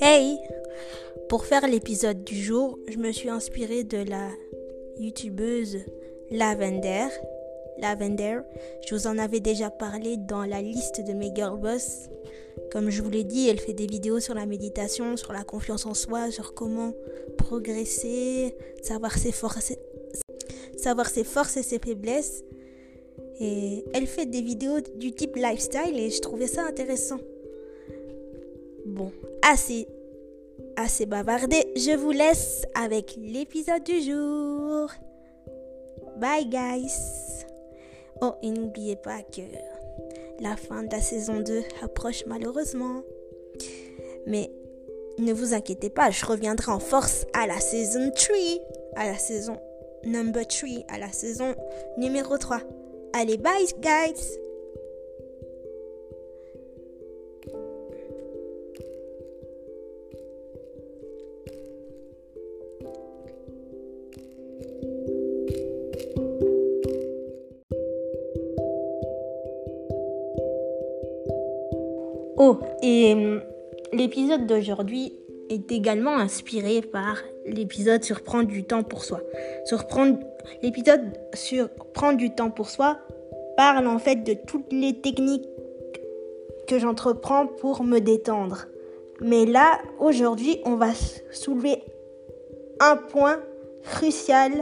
Hey Pour faire l'épisode du jour, je me suis inspirée de la youtubeuse Lavender. Lavender, je vous en avais déjà parlé dans la liste de mes girl boss. Comme je vous l'ai dit, elle fait des vidéos sur la méditation, sur la confiance en soi, sur comment progresser, savoir ses forces, savoir ses forces et ses faiblesses. Et elle fait des vidéos du type lifestyle et je trouvais ça intéressant. Bon, assez, bavardé. Je vous laisse avec l'épisode du jour. Bye guys. Oh, et n'oubliez pas que la fin de la saison 2 approche malheureusement. Mais ne vous inquiétez pas, je reviendrai en force à la saison 3, à la saison number 3, à la saison numéro 3. Allez, bye guys Oh, et hum, l'épisode d'aujourd'hui est également inspiré par l'épisode sur prendre du temps pour soi. L'épisode sur prendre du temps pour soi parle en fait de toutes les techniques que j'entreprends pour me détendre. Mais là, aujourd'hui, on va soulever un point crucial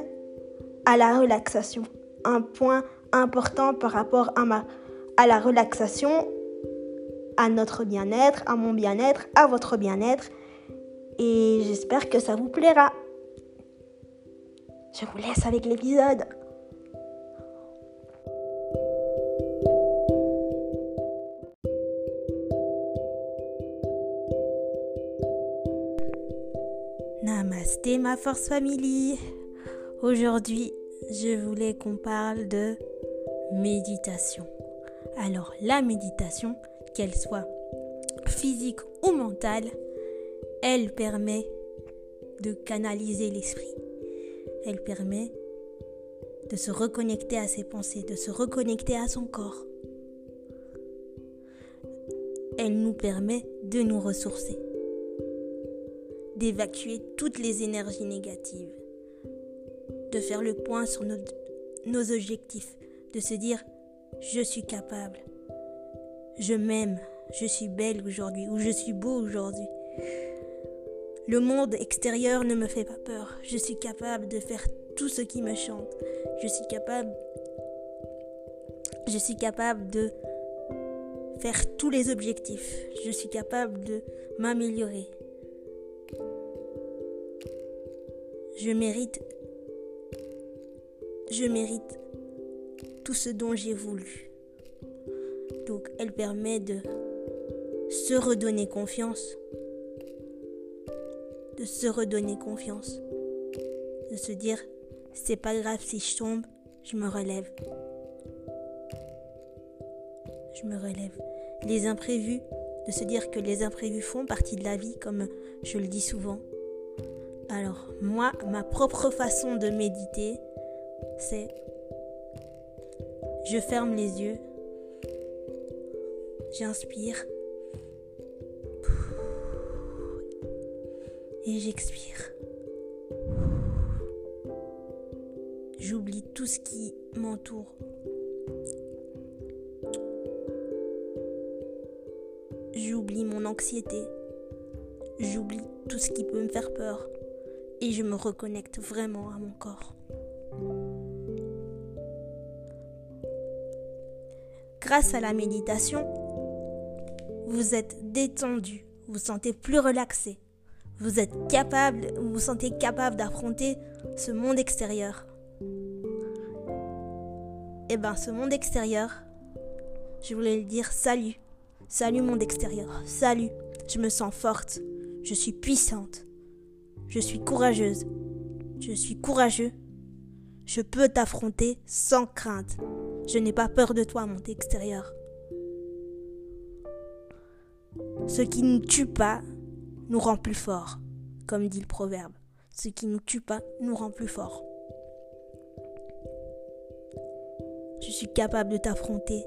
à la relaxation. Un point important par rapport à, ma, à la relaxation à notre bien-être, à mon bien-être, à votre bien-être. Et j'espère que ça vous plaira. Je vous laisse avec l'épisode. Namasté ma force famille. Aujourd'hui, je voulais qu'on parle de méditation. Alors la méditation, qu'elle soit physique ou mentale, elle permet de canaliser l'esprit. Elle permet de se reconnecter à ses pensées, de se reconnecter à son corps. Elle nous permet de nous ressourcer, d'évacuer toutes les énergies négatives, de faire le point sur nos, objectifs, de se dire je suis capable, je m'aime, je suis belle aujourd'hui ou je suis beau aujourd'hui. Le monde extérieur ne me fait pas peur. Je suis capable de faire tout ce qui me chante. Je suis capable je suis capable de faire tous les objectifs. Je suis capable de m'améliorer. Je mérite je mérite tout ce dont j'ai voulu. Donc elle permet de se redonner confiance. De se redonner confiance. De se dire, c'est pas grave si je tombe, je me relève. Je me relève. Les imprévus, de se dire que les imprévus font partie de la vie, comme je le dis souvent. Alors, moi, ma propre façon de méditer, c'est je ferme les yeux J'inspire. Et j'expire. J'oublie tout ce qui m'entoure. J'oublie mon anxiété. J'oublie tout ce qui peut me faire peur. Et je me reconnecte vraiment à mon corps. Grâce à la méditation, vous êtes détendu, vous sentez plus relaxé, vous êtes capable, vous sentez capable d'affronter ce monde extérieur. Et eh bien ce monde extérieur, je voulais le dire salut, salut monde extérieur, salut, je me sens forte, je suis puissante, je suis courageuse, je suis courageux, je peux t'affronter sans crainte, je n'ai pas peur de toi monde extérieur. Ce qui ne tue pas nous rend plus forts, comme dit le proverbe. Ce qui ne tue pas nous rend plus forts. Je suis capable de t'affronter.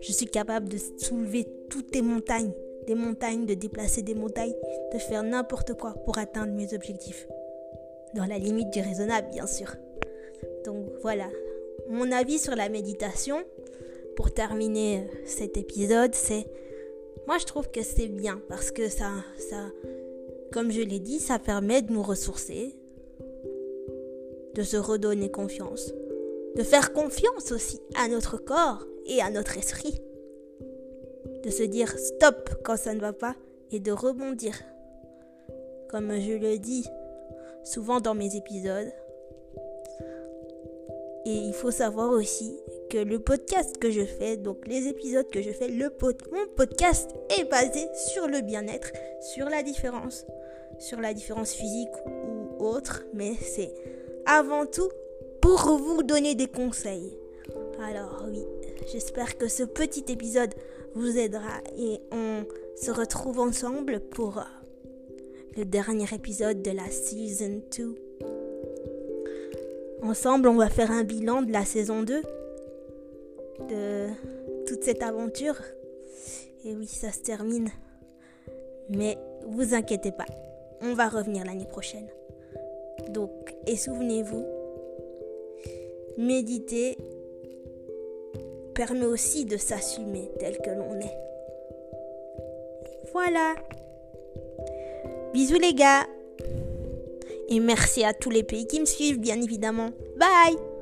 Je suis capable de soulever toutes tes montagnes, des montagnes, de déplacer des montagnes, de faire n'importe quoi pour atteindre mes objectifs. Dans la limite du raisonnable, bien sûr. Donc voilà, mon avis sur la méditation, pour terminer cet épisode, c'est... Moi, je trouve que c'est bien parce que ça, ça, comme je l'ai dit, ça permet de nous ressourcer, de se redonner confiance, de faire confiance aussi à notre corps et à notre esprit, de se dire stop quand ça ne va pas et de rebondir. Comme je le dis souvent dans mes épisodes. Et il faut savoir aussi le podcast que je fais, donc les épisodes que je fais, le mon podcast est basé sur le bien-être, sur la différence, sur la différence physique ou autre, mais c'est avant tout pour vous donner des conseils. Alors oui, j'espère que ce petit épisode vous aidera et on se retrouve ensemble pour le dernier épisode de la Season 2. Ensemble, on va faire un bilan de la saison 2, de toute cette aventure. Et oui, ça se termine. Mais vous inquiétez pas, on va revenir l'année prochaine. Donc, et souvenez-vous, méditer permet aussi de s'assumer tel que l'on est. Voilà. Bisous les gars. Et merci à tous les pays qui me suivent, bien évidemment. Bye